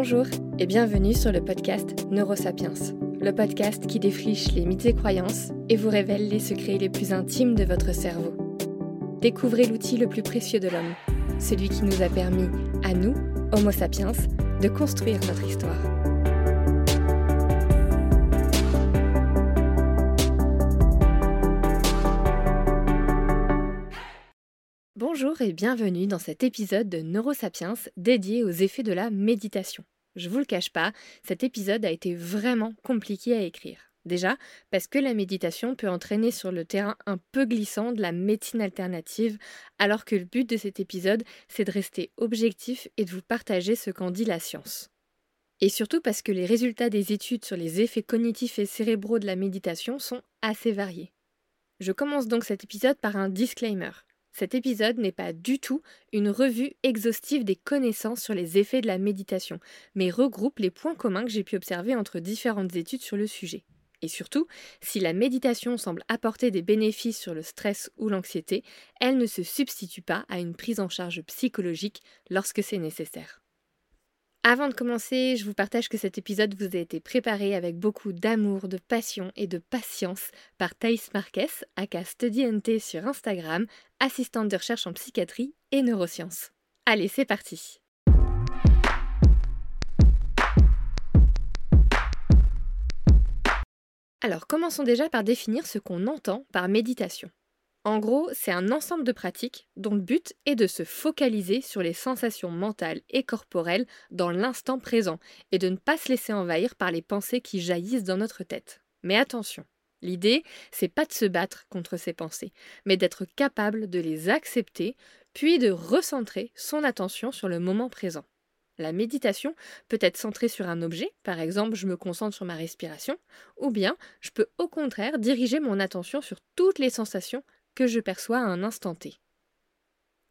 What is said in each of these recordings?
Bonjour et bienvenue sur le podcast Neurosapiens, le podcast qui défriche les mythes et croyances et vous révèle les secrets les plus intimes de votre cerveau. Découvrez l'outil le plus précieux de l'homme, celui qui nous a permis, à nous, Homo sapiens, de construire notre histoire. Bonjour et bienvenue dans cet épisode de Neurosapiens dédié aux effets de la méditation. Je vous le cache pas, cet épisode a été vraiment compliqué à écrire. Déjà, parce que la méditation peut entraîner sur le terrain un peu glissant de la médecine alternative, alors que le but de cet épisode, c'est de rester objectif et de vous partager ce qu'en dit la science. Et surtout parce que les résultats des études sur les effets cognitifs et cérébraux de la méditation sont assez variés. Je commence donc cet épisode par un disclaimer. Cet épisode n'est pas du tout une revue exhaustive des connaissances sur les effets de la méditation, mais regroupe les points communs que j'ai pu observer entre différentes études sur le sujet. Et surtout, si la méditation semble apporter des bénéfices sur le stress ou l'anxiété, elle ne se substitue pas à une prise en charge psychologique lorsque c'est nécessaire. Avant de commencer, je vous partage que cet épisode vous a été préparé avec beaucoup d'amour, de passion et de patience par Thaïs Marquez, aka StudyNT sur Instagram, assistante de recherche en psychiatrie et neurosciences. Allez, c'est parti Alors, commençons déjà par définir ce qu'on entend par méditation. En gros, c'est un ensemble de pratiques dont le but est de se focaliser sur les sensations mentales et corporelles dans l'instant présent et de ne pas se laisser envahir par les pensées qui jaillissent dans notre tête. Mais attention, l'idée, c'est pas de se battre contre ces pensées, mais d'être capable de les accepter, puis de recentrer son attention sur le moment présent. La méditation peut être centrée sur un objet, par exemple je me concentre sur ma respiration, ou bien je peux au contraire diriger mon attention sur toutes les sensations que je perçois à un instant T.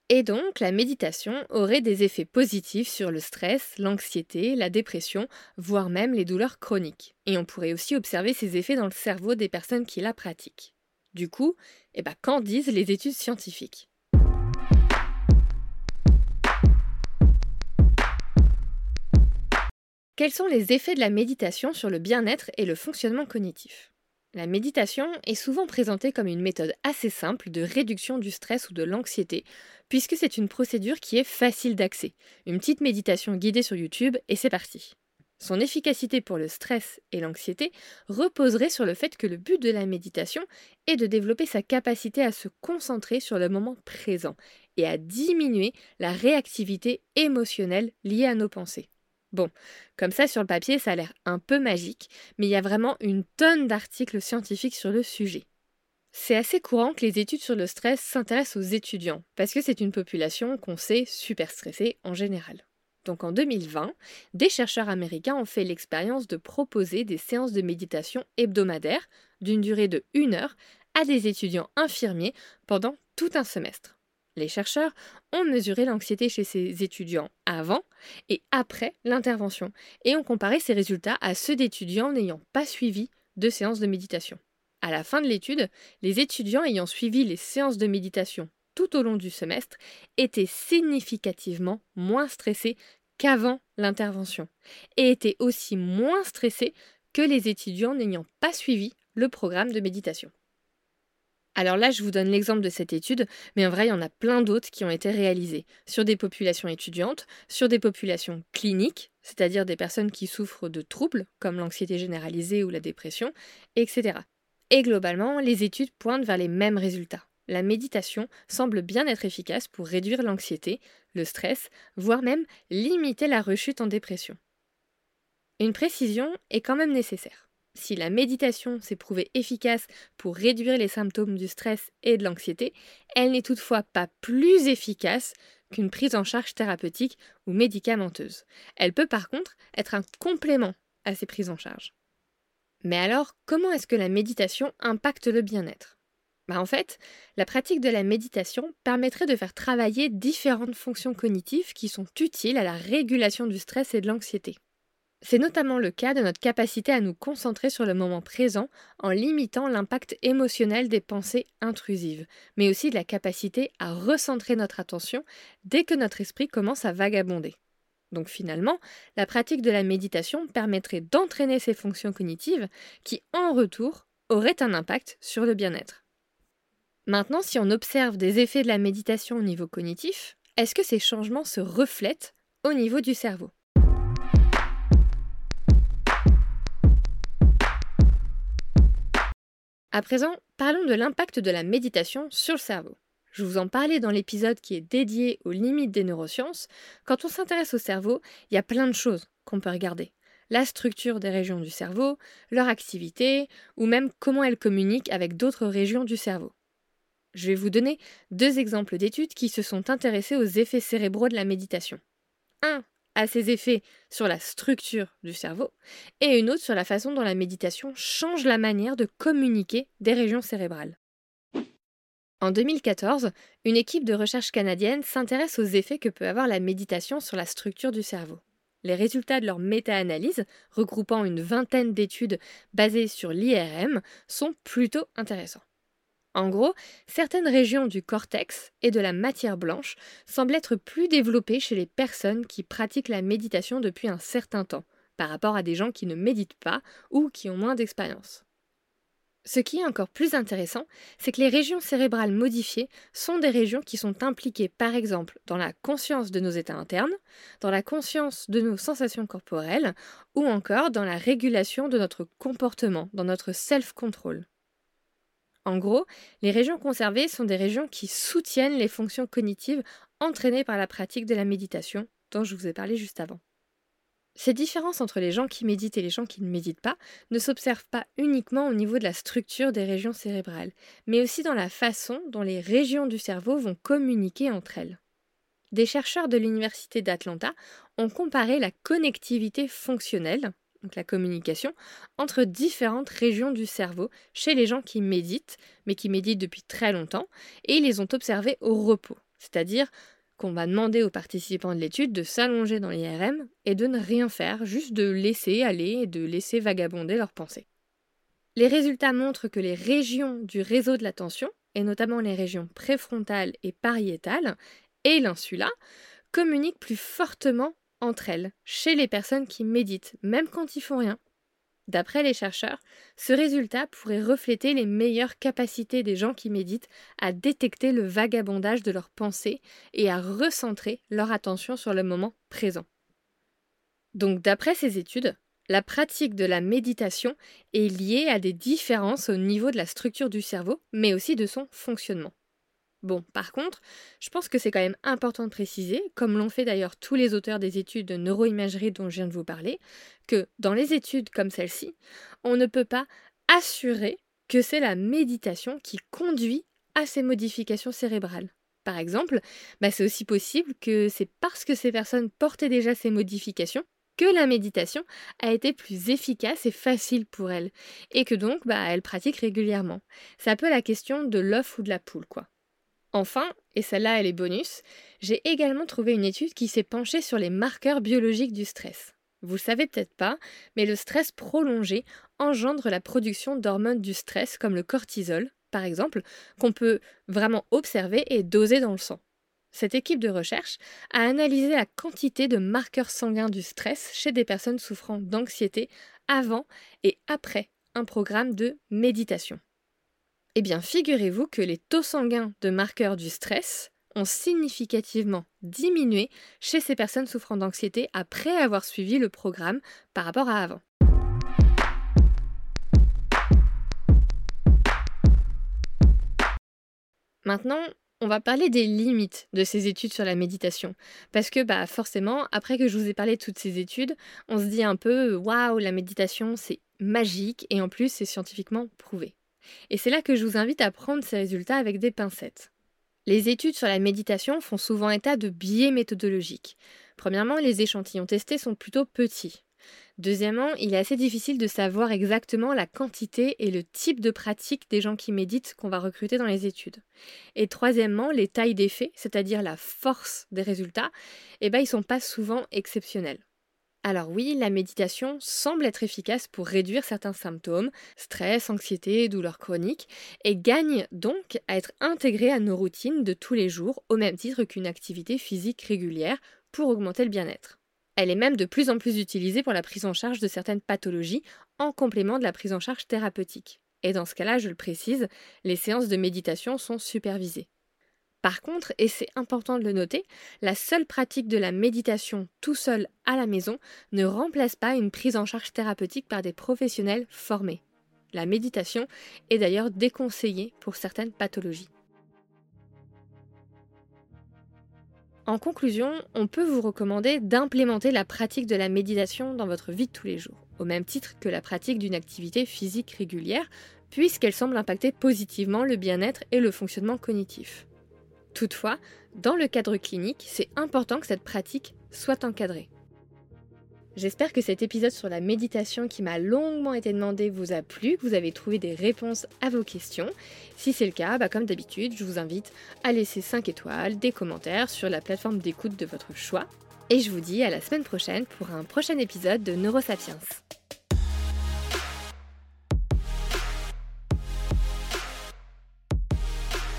Et donc, la méditation aurait des effets positifs sur le stress, l'anxiété, la dépression, voire même les douleurs chroniques. Et on pourrait aussi observer ces effets dans le cerveau des personnes qui la pratiquent. Du coup, eh ben, qu'en disent les études scientifiques? Quels sont les effets de la méditation sur le bien-être et le fonctionnement cognitif? La méditation est souvent présentée comme une méthode assez simple de réduction du stress ou de l'anxiété, puisque c'est une procédure qui est facile d'accès. Une petite méditation guidée sur YouTube et c'est parti. Son efficacité pour le stress et l'anxiété reposerait sur le fait que le but de la méditation est de développer sa capacité à se concentrer sur le moment présent et à diminuer la réactivité émotionnelle liée à nos pensées. Bon, comme ça sur le papier, ça a l'air un peu magique, mais il y a vraiment une tonne d'articles scientifiques sur le sujet. C'est assez courant que les études sur le stress s'intéressent aux étudiants, parce que c'est une population qu'on sait super stressée en général. Donc en 2020, des chercheurs américains ont fait l'expérience de proposer des séances de méditation hebdomadaires d'une durée de 1 heure à des étudiants infirmiers pendant tout un semestre. Les chercheurs ont mesuré l'anxiété chez ces étudiants avant et après l'intervention et ont comparé ces résultats à ceux d'étudiants n'ayant pas suivi de séances de méditation. À la fin de l'étude, les étudiants ayant suivi les séances de méditation tout au long du semestre étaient significativement moins stressés qu'avant l'intervention et étaient aussi moins stressés que les étudiants n'ayant pas suivi le programme de méditation. Alors là, je vous donne l'exemple de cette étude, mais en vrai, il y en a plein d'autres qui ont été réalisées sur des populations étudiantes, sur des populations cliniques, c'est-à-dire des personnes qui souffrent de troubles comme l'anxiété généralisée ou la dépression, etc. Et globalement, les études pointent vers les mêmes résultats. La méditation semble bien être efficace pour réduire l'anxiété, le stress, voire même limiter la rechute en dépression. Une précision est quand même nécessaire. Si la méditation s'est prouvée efficace pour réduire les symptômes du stress et de l'anxiété, elle n'est toutefois pas plus efficace qu'une prise en charge thérapeutique ou médicamenteuse. Elle peut par contre être un complément à ces prises en charge. Mais alors, comment est-ce que la méditation impacte le bien-être? Bah En fait, la pratique de la méditation permettrait de faire travailler différentes fonctions cognitives qui sont utiles à la régulation du stress et de l'anxiété. C'est notamment le cas de notre capacité à nous concentrer sur le moment présent en limitant l'impact émotionnel des pensées intrusives, mais aussi de la capacité à recentrer notre attention dès que notre esprit commence à vagabonder. Donc finalement, la pratique de la méditation permettrait d'entraîner ces fonctions cognitives qui, en retour, auraient un impact sur le bien-être. Maintenant, si on observe des effets de la méditation au niveau cognitif, est-ce que ces changements se reflètent au niveau du cerveau? À présent, parlons de l'impact de la méditation sur le cerveau. Je vous en parlais dans l'épisode qui est dédié aux limites des neurosciences. Quand on s'intéresse au cerveau, il y a plein de choses qu'on peut regarder. La structure des régions du cerveau, leur activité, ou même comment elles communiquent avec d'autres régions du cerveau. Je vais vous donner deux exemples d'études qui se sont intéressées aux effets cérébraux de la méditation. Un à ses effets sur la structure du cerveau et une autre sur la façon dont la méditation change la manière de communiquer des régions cérébrales. En 2014, une équipe de recherche canadienne s'intéresse aux effets que peut avoir la méditation sur la structure du cerveau. Les résultats de leur méta-analyse, regroupant une vingtaine d'études basées sur l'IRM, sont plutôt intéressants. En gros, certaines régions du cortex et de la matière blanche semblent être plus développées chez les personnes qui pratiquent la méditation depuis un certain temps, par rapport à des gens qui ne méditent pas ou qui ont moins d'expérience. Ce qui est encore plus intéressant, c'est que les régions cérébrales modifiées sont des régions qui sont impliquées par exemple dans la conscience de nos états internes, dans la conscience de nos sensations corporelles ou encore dans la régulation de notre comportement, dans notre self-control. En gros, les régions conservées sont des régions qui soutiennent les fonctions cognitives entraînées par la pratique de la méditation dont je vous ai parlé juste avant. Ces différences entre les gens qui méditent et les gens qui ne méditent pas ne s'observent pas uniquement au niveau de la structure des régions cérébrales, mais aussi dans la façon dont les régions du cerveau vont communiquer entre elles. Des chercheurs de l'Université d'Atlanta ont comparé la connectivité fonctionnelle, la communication, entre différentes régions du cerveau chez les gens qui méditent, mais qui méditent depuis très longtemps, et ils les ont observés au repos, c'est-à-dire qu'on va demander aux participants de l'étude de s'allonger dans l'IRM et de ne rien faire, juste de laisser aller et de laisser vagabonder leurs pensées. Les résultats montrent que les régions du réseau de l'attention, et notamment les régions préfrontales et pariétales, et l'insula, communiquent plus fortement entre elles, chez les personnes qui méditent, même quand ils font rien. D'après les chercheurs, ce résultat pourrait refléter les meilleures capacités des gens qui méditent à détecter le vagabondage de leurs pensées et à recentrer leur attention sur le moment présent. Donc d'après ces études, la pratique de la méditation est liée à des différences au niveau de la structure du cerveau, mais aussi de son fonctionnement. Bon, par contre, je pense que c'est quand même important de préciser, comme l'ont fait d'ailleurs tous les auteurs des études de neuroimagerie dont je viens de vous parler, que dans les études comme celle-ci, on ne peut pas assurer que c'est la méditation qui conduit à ces modifications cérébrales. Par exemple, bah, c'est aussi possible que c'est parce que ces personnes portaient déjà ces modifications que la méditation a été plus efficace et facile pour elles, et que donc bah, elles pratiquent régulièrement. C'est un peu la question de l'œuf ou de la poule, quoi. Enfin, et celle-là elle est bonus, j'ai également trouvé une étude qui s'est penchée sur les marqueurs biologiques du stress. Vous le savez peut-être pas, mais le stress prolongé engendre la production d'hormones du stress comme le cortisol, par exemple, qu'on peut vraiment observer et doser dans le sang. Cette équipe de recherche a analysé la quantité de marqueurs sanguins du stress chez des personnes souffrant d'anxiété avant et après un programme de méditation. Eh bien, figurez-vous que les taux sanguins de marqueurs du stress ont significativement diminué chez ces personnes souffrant d'anxiété après avoir suivi le programme par rapport à avant. Maintenant, on va parler des limites de ces études sur la méditation. Parce que bah forcément, après que je vous ai parlé de toutes ces études, on se dit un peu waouh, la méditation c'est magique et en plus c'est scientifiquement prouvé. Et c'est là que je vous invite à prendre ces résultats avec des pincettes. Les études sur la méditation font souvent état de biais méthodologiques. Premièrement, les échantillons testés sont plutôt petits. Deuxièmement, il est assez difficile de savoir exactement la quantité et le type de pratique des gens qui méditent qu'on va recruter dans les études. Et troisièmement, les tailles d'effet, c'est-à-dire la force des résultats, eh ben, ils sont pas souvent exceptionnels. Alors oui, la méditation semble être efficace pour réduire certains symptômes, stress, anxiété, douleurs chroniques, et gagne donc à être intégrée à nos routines de tous les jours, au même titre qu'une activité physique régulière, pour augmenter le bien-être. Elle est même de plus en plus utilisée pour la prise en charge de certaines pathologies en complément de la prise en charge thérapeutique. Et dans ce cas-là, je le précise, les séances de méditation sont supervisées. Par contre, et c'est important de le noter, la seule pratique de la méditation tout seul à la maison ne remplace pas une prise en charge thérapeutique par des professionnels formés. La méditation est d'ailleurs déconseillée pour certaines pathologies. En conclusion, on peut vous recommander d'implémenter la pratique de la méditation dans votre vie de tous les jours, au même titre que la pratique d'une activité physique régulière, puisqu'elle semble impacter positivement le bien-être et le fonctionnement cognitif. Toutefois, dans le cadre clinique, c'est important que cette pratique soit encadrée. J'espère que cet épisode sur la méditation qui m'a longuement été demandé vous a plu, que vous avez trouvé des réponses à vos questions. Si c'est le cas, bah, comme d'habitude, je vous invite à laisser 5 étoiles, des commentaires sur la plateforme d'écoute de votre choix. Et je vous dis à la semaine prochaine pour un prochain épisode de Neurosapiens.